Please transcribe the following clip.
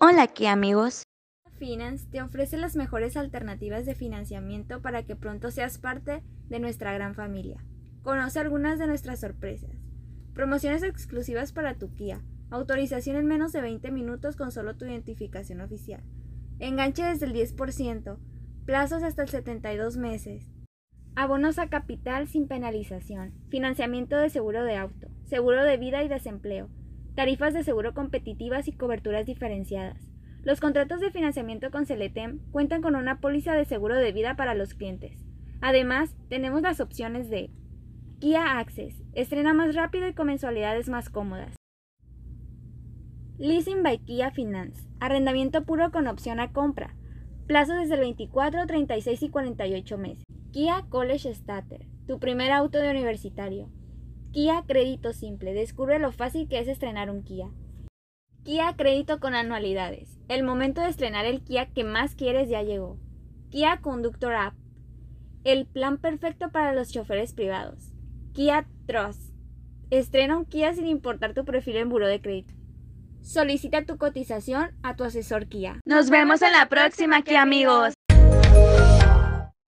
Hola Kia amigos. Finance te ofrece las mejores alternativas de financiamiento para que pronto seas parte de nuestra gran familia. Conoce algunas de nuestras sorpresas. Promociones exclusivas para tu Kia. Autorización en menos de 20 minutos con solo tu identificación oficial. Enganche desde el 10%. Plazos hasta el 72 meses. Abonos a capital sin penalización. Financiamiento de seguro de auto. Seguro de vida y desempleo tarifas de seguro competitivas y coberturas diferenciadas. Los contratos de financiamiento con Celetem cuentan con una póliza de seguro de vida para los clientes. Además, tenemos las opciones de Kia Access, estrena más rápido y con mensualidades más cómodas. Leasing by Kia Finance, arrendamiento puro con opción a compra, plazo desde el 24, 36 y 48 meses. Kia College Starter, tu primer auto de universitario, Kia Crédito Simple. Descubre lo fácil que es estrenar un Kia. Kia Crédito con anualidades. El momento de estrenar el Kia que más quieres ya llegó. Kia Conductor App. El plan perfecto para los choferes privados. Kia Trust. Estrena un Kia sin importar tu perfil en buro de crédito. Solicita tu cotización a tu asesor Kia. Nos vemos en la próxima, Kia amigos.